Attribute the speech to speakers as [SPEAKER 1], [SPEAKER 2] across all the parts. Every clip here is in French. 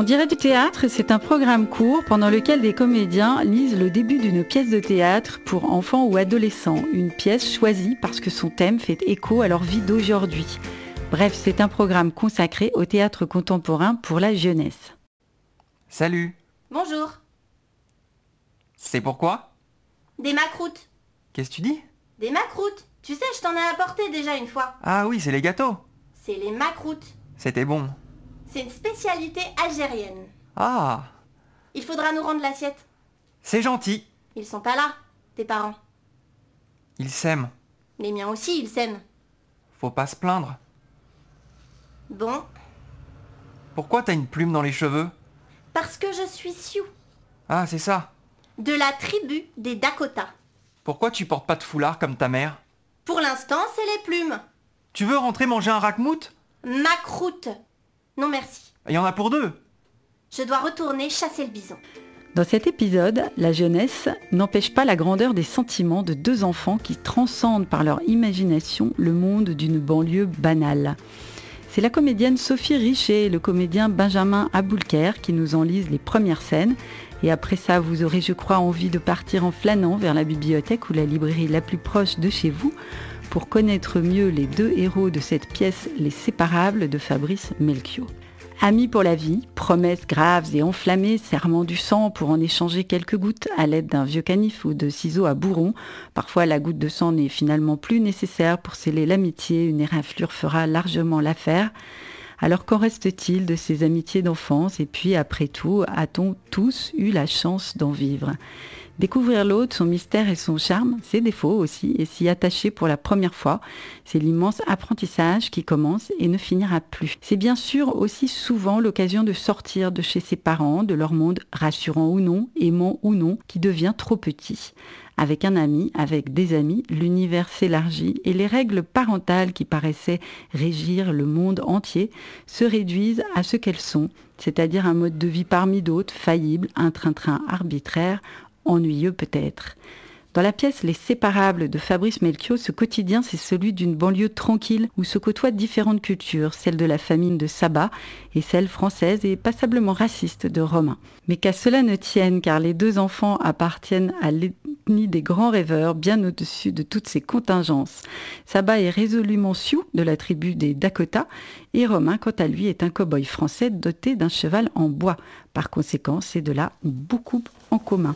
[SPEAKER 1] On dirait du théâtre, c'est un programme court pendant lequel des comédiens lisent le début d'une pièce de théâtre pour enfants ou adolescents, une pièce choisie parce que son thème fait écho à leur vie d'aujourd'hui. Bref, c'est un programme consacré au théâtre contemporain pour la jeunesse.
[SPEAKER 2] Salut
[SPEAKER 3] Bonjour.
[SPEAKER 2] C'est pourquoi
[SPEAKER 3] Des macroutes.
[SPEAKER 2] Qu'est-ce que tu dis?
[SPEAKER 3] Des macroutes. Tu sais, je t'en ai apporté déjà une fois.
[SPEAKER 2] Ah oui, c'est les gâteaux
[SPEAKER 3] C'est les macroutes.
[SPEAKER 2] C'était bon.
[SPEAKER 3] C'est une spécialité algérienne.
[SPEAKER 2] Ah
[SPEAKER 3] Il faudra nous rendre l'assiette.
[SPEAKER 2] C'est gentil
[SPEAKER 3] Ils sont pas là, tes parents.
[SPEAKER 2] Ils s'aiment.
[SPEAKER 3] Les miens aussi, ils s'aiment.
[SPEAKER 2] Faut pas se plaindre.
[SPEAKER 3] Bon,
[SPEAKER 2] Pourquoi t'as une plume dans les cheveux?
[SPEAKER 3] Parce que je suis Sioux,
[SPEAKER 2] Ah, c'est ça.
[SPEAKER 3] de la tribu des Dakota.
[SPEAKER 2] Pourquoi tu portes pas de foulard comme ta mère?
[SPEAKER 3] Pour l'instant, c'est les plumes.
[SPEAKER 2] Tu veux rentrer manger un rackmout?
[SPEAKER 3] Macroute. Non merci.
[SPEAKER 2] Il y en a pour deux.
[SPEAKER 3] Je dois retourner chasser le bison.
[SPEAKER 1] Dans cet épisode, la jeunesse n'empêche pas la grandeur des sentiments de deux enfants qui transcendent par leur imagination le monde d'une banlieue banale. C'est la comédienne Sophie Richet et le comédien Benjamin Aboulker qui nous en lisent les premières scènes. Et après ça, vous aurez, je crois, envie de partir en flânant vers la bibliothèque ou la librairie la plus proche de chez vous pour connaître mieux les deux héros de cette pièce Les Séparables de Fabrice Melchior. Amis pour la vie, promesses graves et enflammées, serment du sang pour en échanger quelques gouttes à l'aide d'un vieux canif ou de ciseaux à bourron. Parfois, la goutte de sang n'est finalement plus nécessaire pour sceller l'amitié, une éraflure fera largement l'affaire. Alors qu'en reste-t-il de ces amitiés d'enfance? Et puis, après tout, a-t-on tous eu la chance d'en vivre? Découvrir l'autre, son mystère et son charme, ses défauts aussi, et s'y attacher pour la première fois, c'est l'immense apprentissage qui commence et ne finira plus. C'est bien sûr aussi souvent l'occasion de sortir de chez ses parents, de leur monde rassurant ou non, aimant ou non, qui devient trop petit. Avec un ami, avec des amis, l'univers s'élargit et les règles parentales qui paraissaient régir le monde entier se réduisent à ce qu'elles sont, c'est-à-dire un mode de vie parmi d'autres, faillible, un train-train arbitraire, ennuyeux peut-être. Dans la pièce Les Séparables de Fabrice Melchior, ce quotidien, c'est celui d'une banlieue tranquille où se côtoient différentes cultures, celle de la famine de Saba et celle française et passablement raciste de Romain. Mais qu'à cela ne tienne, car les deux enfants appartiennent à l'ethnie des grands rêveurs, bien au-dessus de toutes ces contingences. Saba est résolument sioux de la tribu des Dakota et Romain, quant à lui, est un cow-boy français doté d'un cheval en bois. Par conséquent, c'est de là beaucoup en commun.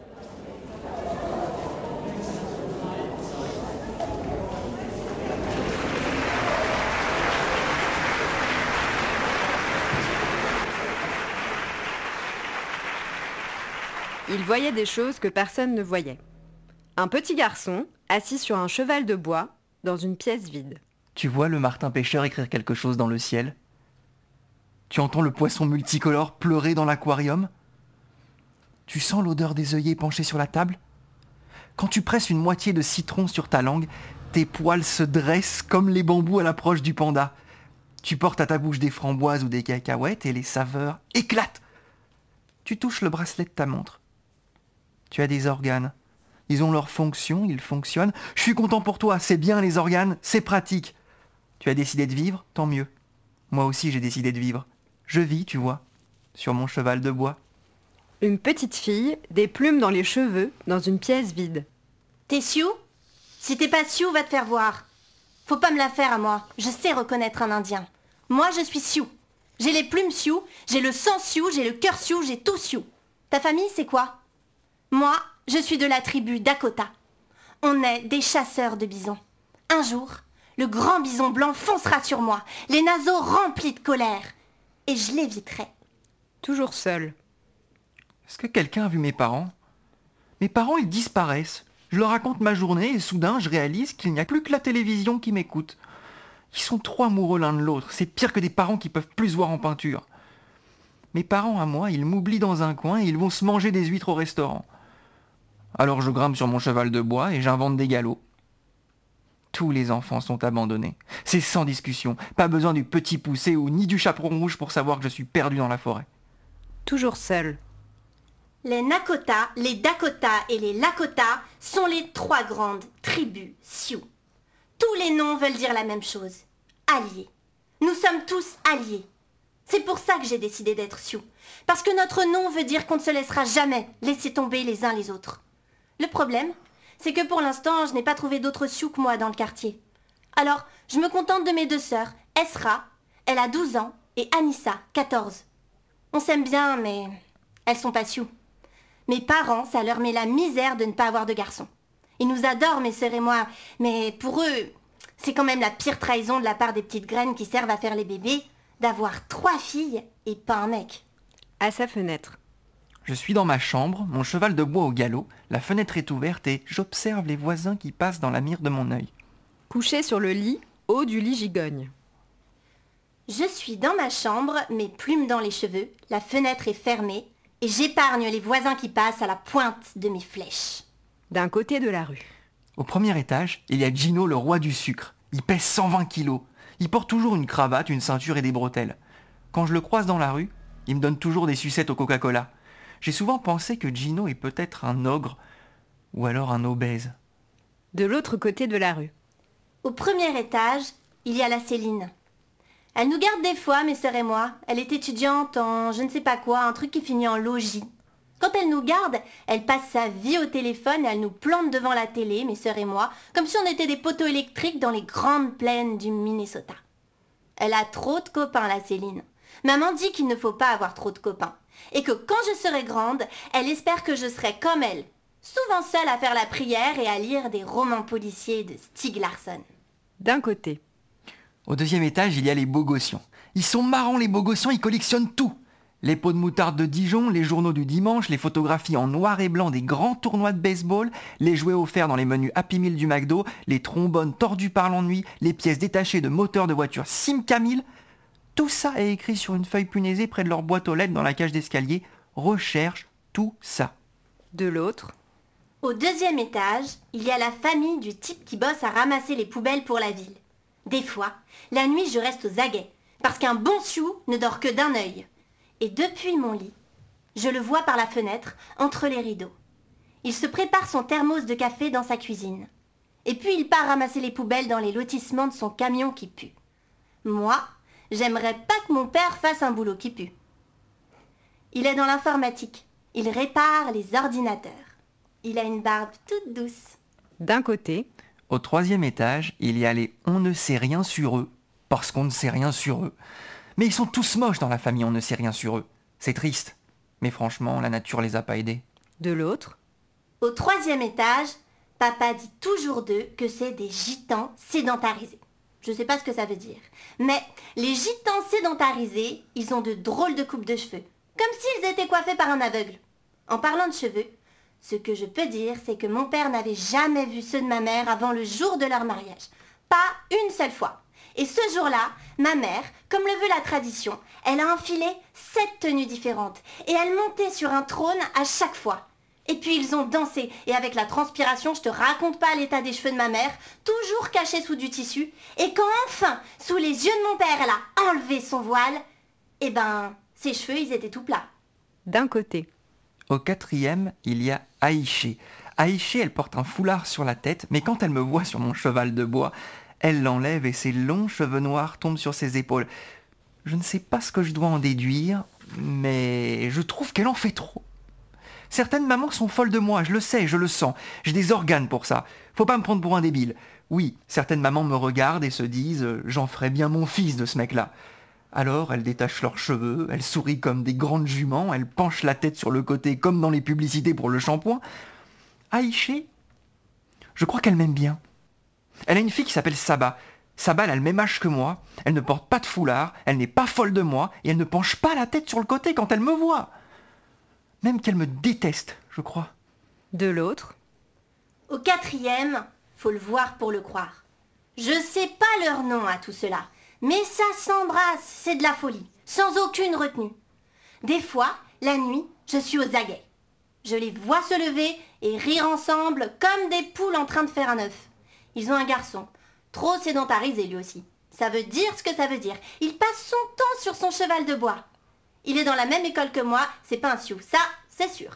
[SPEAKER 4] Il voyait des choses que personne ne voyait. Un petit garçon, assis sur un cheval de bois, dans une pièce vide.
[SPEAKER 2] Tu vois le martin pêcheur écrire quelque chose dans le ciel? Tu entends le poisson multicolore pleurer dans l'aquarium? Tu sens l'odeur des œillets penchés sur la table? Quand tu presses une moitié de citron sur ta langue, tes poils se dressent comme les bambous à l'approche du panda. Tu portes à ta bouche des framboises ou des cacahuètes et les saveurs éclatent. Tu touches le bracelet de ta montre. Tu as des organes. Ils ont leur fonction, ils fonctionnent. Je suis content pour toi, c'est bien les organes, c'est pratique. Tu as décidé de vivre, tant mieux. Moi aussi j'ai décidé de vivre. Je vis, tu vois, sur mon cheval de bois.
[SPEAKER 4] Une petite fille, des plumes dans les cheveux, dans une pièce vide.
[SPEAKER 3] T'es Sioux? Si t'es pas Sioux, va te faire voir. Faut pas me la faire à moi. Je sais reconnaître un Indien. Moi, je suis Sioux. J'ai les plumes Sioux, j'ai le sang Sioux, j'ai le cœur Sioux, j'ai tout Sioux. Ta famille, c'est quoi? Moi, je suis de la tribu Dakota. On est des chasseurs de bisons. Un jour, le grand bison blanc foncera sur moi, les naseaux remplis de colère, et je l'éviterai.
[SPEAKER 4] Toujours seule.
[SPEAKER 2] Est-ce que quelqu'un a vu mes parents? Mes parents, ils disparaissent. Je leur raconte ma journée et soudain, je réalise qu'il n'y a plus que la télévision qui m'écoute. Ils sont trop amoureux l'un de l'autre. C'est pire que des parents qui peuvent plus voir en peinture. Mes parents à moi, ils m'oublient dans un coin et ils vont se manger des huîtres au restaurant. Alors je grimpe sur mon cheval de bois et j'invente des galops. Tous les enfants sont abandonnés. C'est sans discussion. Pas besoin du petit poussé ou ni du chaperon rouge pour savoir que je suis perdu dans la forêt.
[SPEAKER 4] Toujours seule.
[SPEAKER 3] Les Nakota, les Dakota et les Lakota sont les trois grandes tribus Sioux. Tous les noms veulent dire la même chose. Alliés. Nous sommes tous alliés. C'est pour ça que j'ai décidé d'être Sioux. Parce que notre nom veut dire qu'on ne se laissera jamais laisser tomber les uns les autres. Le problème, c'est que pour l'instant, je n'ai pas trouvé d'autres que moi dans le quartier. Alors, je me contente de mes deux sœurs, Esra, elle a 12 ans, et Anissa, 14. On s'aime bien, mais elles sont pas Sioux. Mes parents, ça leur met la misère de ne pas avoir de garçons. Ils nous adorent, mes sœurs et moi, mais pour eux, c'est quand même la pire trahison de la part des petites graines qui servent à faire les bébés, d'avoir trois filles et pas un mec.
[SPEAKER 4] À sa fenêtre.
[SPEAKER 2] Je suis dans ma chambre, mon cheval de bois au galop, la fenêtre est ouverte et j'observe les voisins qui passent dans la mire de mon œil.
[SPEAKER 4] Couché sur le lit, haut du lit gigogne.
[SPEAKER 3] Je suis dans ma chambre, mes plumes dans les cheveux, la fenêtre est fermée, et j'épargne les voisins qui passent à la pointe de mes flèches.
[SPEAKER 4] D'un côté de la rue.
[SPEAKER 2] Au premier étage, il y a Gino, le roi du sucre. Il pèse 120 kilos. Il porte toujours une cravate, une ceinture et des bretelles. Quand je le croise dans la rue, il me donne toujours des sucettes au Coca-Cola. J'ai souvent pensé que Gino est peut-être un ogre ou alors un obèse.
[SPEAKER 4] De l'autre côté de la rue.
[SPEAKER 3] Au premier étage, il y a la Céline. Elle nous garde des fois, mes sœurs et moi. Elle est étudiante en je ne sais pas quoi, un truc qui finit en logis. Quand elle nous garde, elle passe sa vie au téléphone et elle nous plante devant la télé, mes sœurs et moi, comme si on était des poteaux électriques dans les grandes plaines du Minnesota. Elle a trop de copains, la Céline. Maman dit qu'il ne faut pas avoir trop de copains. Et que quand je serai grande, elle espère que je serai comme elle, souvent seule à faire la prière et à lire des romans policiers de Stieg Larsson.
[SPEAKER 4] D'un côté.
[SPEAKER 2] Au deuxième étage, il y a les Bogossians. Ils sont marrants les Bogossians, ils collectionnent tout. Les pots de moutarde de Dijon, les journaux du dimanche, les photographies en noir et blanc des grands tournois de baseball, les jouets offerts dans les menus Happy Meal du McDo, les trombones tordus par l'ennui, les pièces détachées de moteurs de voitures Simcamil. Tout ça est écrit sur une feuille punaisée près de leur boîte aux lettres dans la cage d'escalier. Recherche tout ça.
[SPEAKER 4] De l'autre.
[SPEAKER 3] Au deuxième étage, il y a la famille du type qui bosse à ramasser les poubelles pour la ville. Des fois, la nuit, je reste aux aguets, parce qu'un bon sioux ne dort que d'un œil. Et depuis mon lit, je le vois par la fenêtre, entre les rideaux. Il se prépare son thermos de café dans sa cuisine. Et puis il part ramasser les poubelles dans les lotissements de son camion qui pue. Moi, j'aimerais pas que mon père fasse un boulot qui pue. Il est dans l'informatique. Il répare les ordinateurs. Il a une barbe toute douce.
[SPEAKER 4] D'un côté.
[SPEAKER 2] Au troisième étage, il y a les On ne sait rien sur eux, parce qu'on ne sait rien sur eux. Mais ils sont tous moches dans la famille, on ne sait rien sur eux. C'est triste. Mais franchement, la nature les a pas aidés.
[SPEAKER 4] De l'autre.
[SPEAKER 3] Au troisième étage, papa dit toujours d'eux que c'est des gitans sédentarisés. Je sais pas ce que ça veut dire. Mais les gitans sédentarisés, ils ont de drôles de coupes de cheveux. Comme s'ils étaient coiffés par un aveugle. En parlant de cheveux, ce que je peux dire, c'est que mon père n'avait jamais vu ceux de ma mère avant le jour de leur mariage. Pas une seule fois. Et ce jour-là, ma mère, comme le veut la tradition, elle a enfilé sept tenues différentes et elle montait sur un trône à chaque fois. Et puis ils ont dansé et avec la transpiration, je te raconte pas l'état des cheveux de ma mère, toujours cachés sous du tissu. Et quand enfin, sous les yeux de mon père, elle a enlevé son voile, eh ben, ses cheveux, ils étaient tout plats.
[SPEAKER 4] D'un côté.
[SPEAKER 2] Au quatrième, il y a Aïché. Aïché, elle porte un foulard sur la tête, mais quand elle me voit sur mon cheval de bois, elle l'enlève et ses longs cheveux noirs tombent sur ses épaules. Je ne sais pas ce que je dois en déduire, mais je trouve qu'elle en fait trop. Certaines mamans sont folles de moi, je le sais, je le sens. J'ai des organes pour ça. Faut pas me prendre pour un débile. Oui, certaines mamans me regardent et se disent J'en ferai bien mon fils de ce mec-là. Alors elles détachent leurs cheveux, elles sourient comme des grandes juments, elles penchent la tête sur le côté comme dans les publicités pour le shampoing. Aïché, je crois qu'elle m'aime bien. Elle a une fille qui s'appelle Saba. Saba, elle a le même âge que moi, elle ne porte pas de foulard, elle n'est pas folle de moi, et elle ne penche pas la tête sur le côté quand elle me voit. Même qu'elle me déteste, je crois.
[SPEAKER 4] De l'autre.
[SPEAKER 3] Au quatrième, faut le voir pour le croire. Je sais pas leur nom à tout cela, mais ça s'embrasse, c'est de la folie, sans aucune retenue. Des fois, la nuit, je suis aux aguets. Je les vois se lever et rire ensemble comme des poules en train de faire un œuf. Ils ont un garçon, trop sédentarisé lui aussi. Ça veut dire ce que ça veut dire. Il passe son temps sur son cheval de bois. Il est dans la même école que moi, c'est pas un sioux, ça, c'est sûr.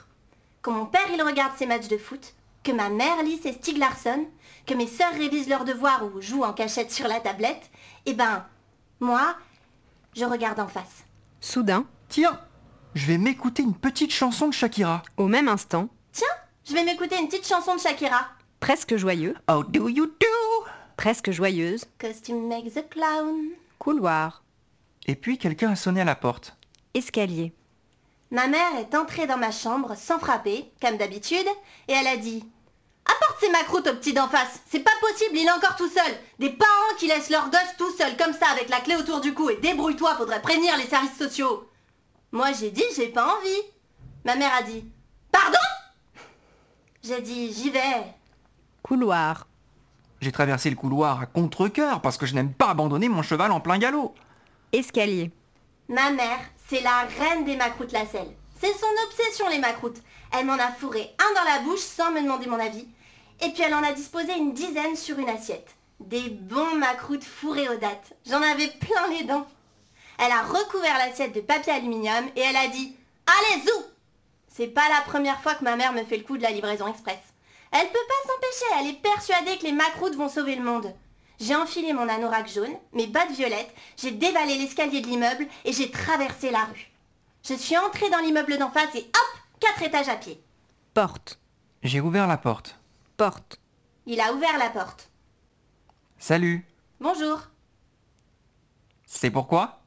[SPEAKER 3] Quand mon père il regarde ses matchs de foot, que ma mère lit ses Stieg Larsson, que mes sœurs révisent leurs devoirs ou jouent en cachette sur la tablette, eh ben, moi, je regarde en face.
[SPEAKER 4] Soudain,
[SPEAKER 2] Tiens, je vais m'écouter une petite chanson de Shakira.
[SPEAKER 4] au même instant,
[SPEAKER 3] Je vais m'écouter une petite chanson de Shakira.
[SPEAKER 4] presque joyeux,
[SPEAKER 2] How do you do?
[SPEAKER 4] Presque joyeuse,
[SPEAKER 3] Costume make the clown.
[SPEAKER 4] couloir,
[SPEAKER 2] Et puis quelqu'un a sonné à la porte.
[SPEAKER 4] Escalier,
[SPEAKER 3] Ma mère est entrée dans ma chambre sans frapper, comme d'habitude, et elle a dit Apporte ces macroutes au petit d'en face, c'est pas possible, il est encore tout seul. Des parents qui laissent leur gosse tout seul comme ça avec la clé autour du cou et débrouille-toi, faudrait prévenir les services sociaux. Moi j'ai dit j'ai pas envie. Ma mère a dit Pardon? J'ai dit j'y vais.
[SPEAKER 4] couloir,
[SPEAKER 2] J'ai traversé le couloir à contre-cœur parce que je n'aime pas abandonner mon cheval en plein galop.
[SPEAKER 4] escalier,
[SPEAKER 3] Ma mère, c'est la reine des macroutes lacelles. C'est son obsession les macroutes. Elle m'en a fourré un dans la bouche sans me demander mon avis. Et puis elle en a disposé une dizaine sur une assiette. Des bons macroutes fourrés aux dates. J'en avais plein les dents. Elle a recouvert l'assiette de papier aluminium et elle a dit Allez, zou C'est pas la première fois que ma mère me fait le coup de la livraison express. Elle peut pas s'empêcher, elle est persuadée que les macroutes vont sauver le monde. J'ai enfilé mon anorak jaune, mes bottes violettes, j'ai dévalé l'escalier de l'immeuble et j'ai traversé la rue. Je suis entrée dans l'immeuble d'en face et hop, quatre étages à pied.
[SPEAKER 4] porte,
[SPEAKER 2] J'ai ouvert la porte.
[SPEAKER 4] porte,
[SPEAKER 3] Il a ouvert la porte.
[SPEAKER 2] Salut.
[SPEAKER 3] Bonjour.
[SPEAKER 2] C'est pourquoi?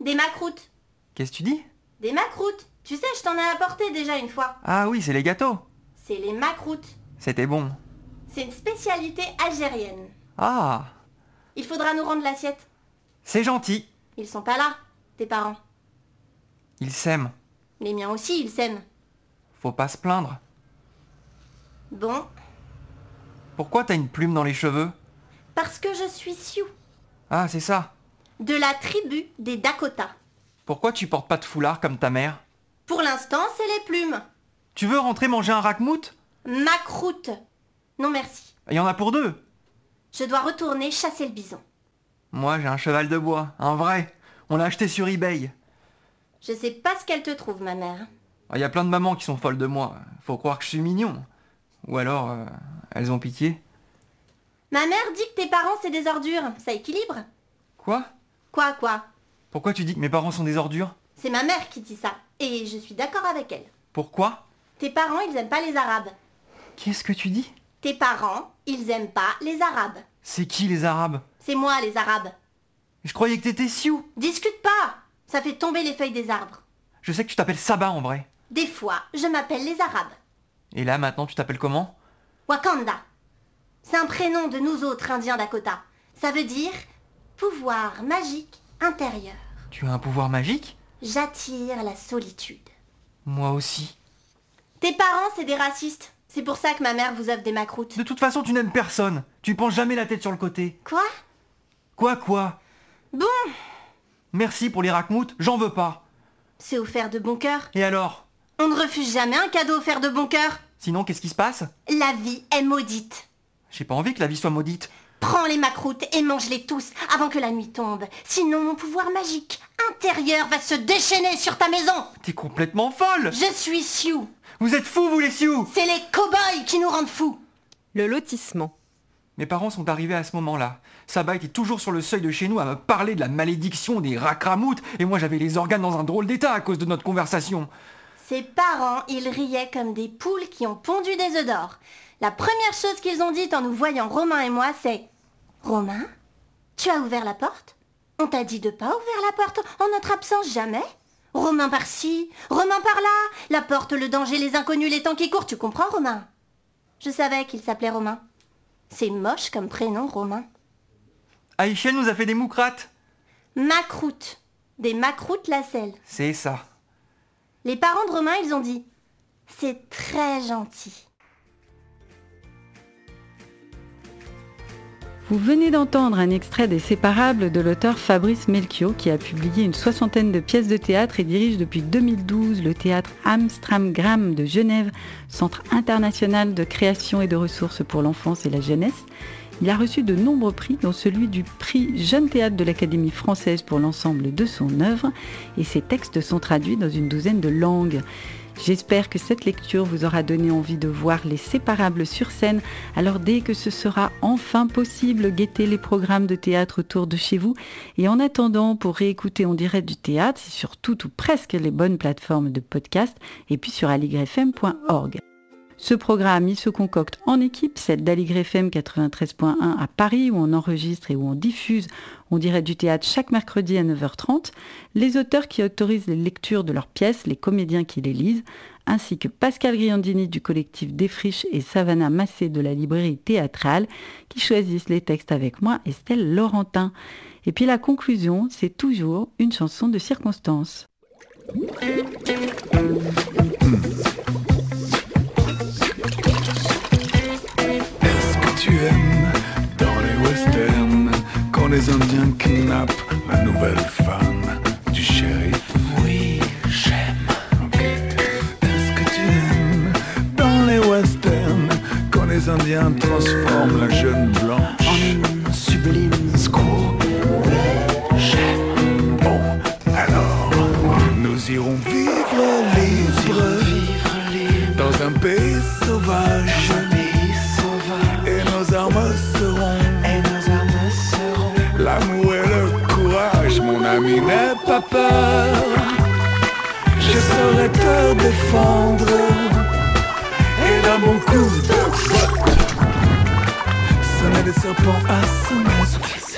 [SPEAKER 3] Des macroutes.
[SPEAKER 2] Qu'est-ce que tu dis?
[SPEAKER 3] Des macroutes. Tu sais, je t'en ai apporté déjà une fois.
[SPEAKER 2] Ah oui, c'est les gâteaux.
[SPEAKER 3] C'est les macroutes.
[SPEAKER 2] C'était bon.
[SPEAKER 3] C'est une spécialité algérienne.
[SPEAKER 2] Ah,
[SPEAKER 3] Il faudra nous rendre l'assiette.
[SPEAKER 2] c'est gentil.
[SPEAKER 3] Ils sont pas là, tes parents.
[SPEAKER 2] Ils s'aiment.
[SPEAKER 3] Les miens aussi, ils s'aiment.
[SPEAKER 2] Faut pas se plaindre.
[SPEAKER 3] Bon,
[SPEAKER 2] Pourquoi t'as une plume dans les cheveux?
[SPEAKER 3] Parce que je suis Sioux.
[SPEAKER 2] Ah, c'est ça.
[SPEAKER 3] De la tribu des Dakota.
[SPEAKER 2] Pourquoi tu portes pas de foulard comme ta mère?
[SPEAKER 3] Pour l'instant, c'est les plumes.
[SPEAKER 2] Tu veux rentrer manger un rackmout?
[SPEAKER 3] Macroute. Non merci.
[SPEAKER 2] Il y en a pour deux.
[SPEAKER 3] Je dois retourner chasser le bison.
[SPEAKER 2] Moi, j'ai un cheval de bois, un vrai. On l'a acheté sur eBay.
[SPEAKER 3] Je sais pas ce qu'elle te trouve, ma mère.
[SPEAKER 2] Il y a plein de mamans qui sont folles de moi. Faut croire que je suis mignon. Ou alors, euh, elles ont pitié.
[SPEAKER 3] Ma mère dit que tes parents, c'est des ordures. Ça équilibre.
[SPEAKER 2] Quoi?
[SPEAKER 3] Quoi, quoi?
[SPEAKER 2] Pourquoi tu dis que mes parents sont des ordures?
[SPEAKER 3] C'est ma mère qui dit ça. Et je suis d'accord avec elle.
[SPEAKER 2] Pourquoi?
[SPEAKER 3] Tes parents, ils aiment pas les arabes.
[SPEAKER 2] Qu'est-ce que tu dis?
[SPEAKER 3] Tes parents, ils aiment pas les arabes.
[SPEAKER 2] C'est qui les arabes?
[SPEAKER 3] C'est moi, les arabes.
[SPEAKER 2] Je croyais que t'étais Sioux.
[SPEAKER 3] Discute pas Ça fait tomber les feuilles des arbres.
[SPEAKER 2] Je sais que tu t'appelles Saba en vrai.
[SPEAKER 3] Des fois, je m'appelle les arabes.
[SPEAKER 2] Et là, maintenant, tu t'appelles comment?
[SPEAKER 3] Wakanda. C'est un prénom de nous autres Indiens Dakota. Ça veut dire pouvoir magique intérieur.
[SPEAKER 2] Tu as un pouvoir magique?
[SPEAKER 3] J'attire la solitude.
[SPEAKER 2] Moi aussi.
[SPEAKER 3] Tes parents, c'est des racistes. C'est pour ça que ma mère vous offre des macroutes.
[SPEAKER 2] De toute façon, tu n'aimes personne. Tu penches jamais la tête sur le côté.
[SPEAKER 3] Quoi?
[SPEAKER 2] Quoi, quoi?
[SPEAKER 3] Bon,
[SPEAKER 2] Merci pour les rackmout, j'en veux pas.
[SPEAKER 3] c'est offert de bon cœur.
[SPEAKER 2] Et alors?
[SPEAKER 3] On ne refuse jamais un cadeau offert de bon cœur.
[SPEAKER 2] Sinon, qu'est-ce qui se passe?
[SPEAKER 3] La vie est maudite.
[SPEAKER 2] J'ai pas envie que la vie soit maudite.
[SPEAKER 3] Prends les macroutes et mange-les tous avant que la nuit tombe. Sinon mon pouvoir magique intérieur va se déchaîner sur ta maison.
[SPEAKER 2] T'es complètement folle
[SPEAKER 3] Je suis Sioux.
[SPEAKER 2] Vous êtes fous, vous les Sioux
[SPEAKER 3] C'est les cow-boys qui nous rendent fous.
[SPEAKER 4] le lotissement,
[SPEAKER 2] Mes parents sont arrivés à ce moment-là. Saba était toujours sur le seuil de chez nous à me parler de la malédiction des racramoutes, et moi j'avais les organes dans un drôle d'état à cause de notre conversation.
[SPEAKER 3] Ses parents, ils riaient comme des poules qui ont pondu des œufs d'or. La première chose qu'ils ont dit en nous voyant Romain et moi, c'est Romain, tu as ouvert la porte? On t'a dit de pas ouvrir la porte en notre absence jamais? Romain par-ci, Romain par-là, la porte, le danger, les inconnus, les temps qui courent, tu comprends Romain? Je savais qu'il s'appelait Romain. C'est moche comme prénom, Romain.
[SPEAKER 2] Aïcha nous a fait des moucrates.
[SPEAKER 3] Macroute. Des macroutes lacelles.
[SPEAKER 2] C'est ça.
[SPEAKER 3] Les parents de Romain, ils ont dit C'est très gentil.
[SPEAKER 1] Vous venez d'entendre un extrait des Séparables de l'auteur Fabrice Melchior qui a publié une soixantaine de pièces de théâtre et dirige depuis 2012 le théâtre Amstramgram de Genève, centre international de création et de ressources pour l'enfance et la jeunesse. Il a reçu de nombreux prix, dont celui du prix Jeune Théâtre de l'Académie française pour l'ensemble de son œuvre, et ses textes sont traduits dans une douzaine de langues. J'espère que cette lecture vous aura donné envie de voir les séparables sur scène. Alors dès que ce sera enfin possible, guettez les programmes de théâtre autour de chez vous. Et en attendant, pour réécouter en direct du théâtre, sur toutes ou presque les bonnes plateformes de podcast et puis sur aligrefm.org. Ce programme, il se concocte en équipe, celle d'Aligrefm 93.1 à Paris, où on enregistre et où on diffuse on dirait du théâtre chaque mercredi à 9h30, les auteurs qui autorisent les lectures de leurs pièces, les comédiens qui les lisent, ainsi que Pascal Griandini du collectif Défriche et Savannah Massé de la librairie théâtrale qui choisissent les textes avec moi, Estelle Laurentin. Et puis la conclusion, c'est toujours une chanson de circonstance.
[SPEAKER 5] Les Indiens kidnappent la nouvelle femme du shérif.
[SPEAKER 6] Oui, j'aime.
[SPEAKER 5] Ok. Est-ce que tu aimes dans les westerns quand les Indiens transforment la jeune blanche
[SPEAKER 6] en une sublime squaw Oui, j'aime.
[SPEAKER 5] Bon, alors nous irons vivre libre,
[SPEAKER 6] vivre libre
[SPEAKER 5] dans un pays sauvage. me défendre. Et là mon coup de Ce des serpents à
[SPEAKER 6] son esprit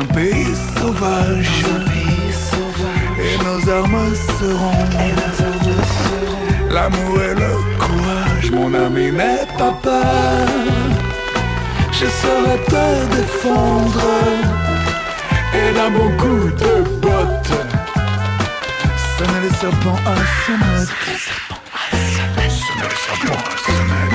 [SPEAKER 6] un
[SPEAKER 5] pays sauvage.
[SPEAKER 6] pays sauvage
[SPEAKER 5] Et nos armes seront l'amour et le courage. Mon ami, n'aie pas peur. Je saurai te défendre. Et d'un bon coup de botte. Sonner les serpents à sonnette. Sonner les serpents à sonnette.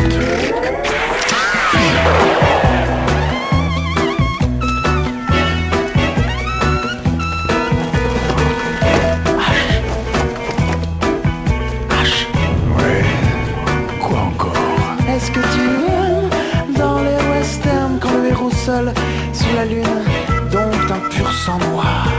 [SPEAKER 6] Sous la lune dompte un pur sang noir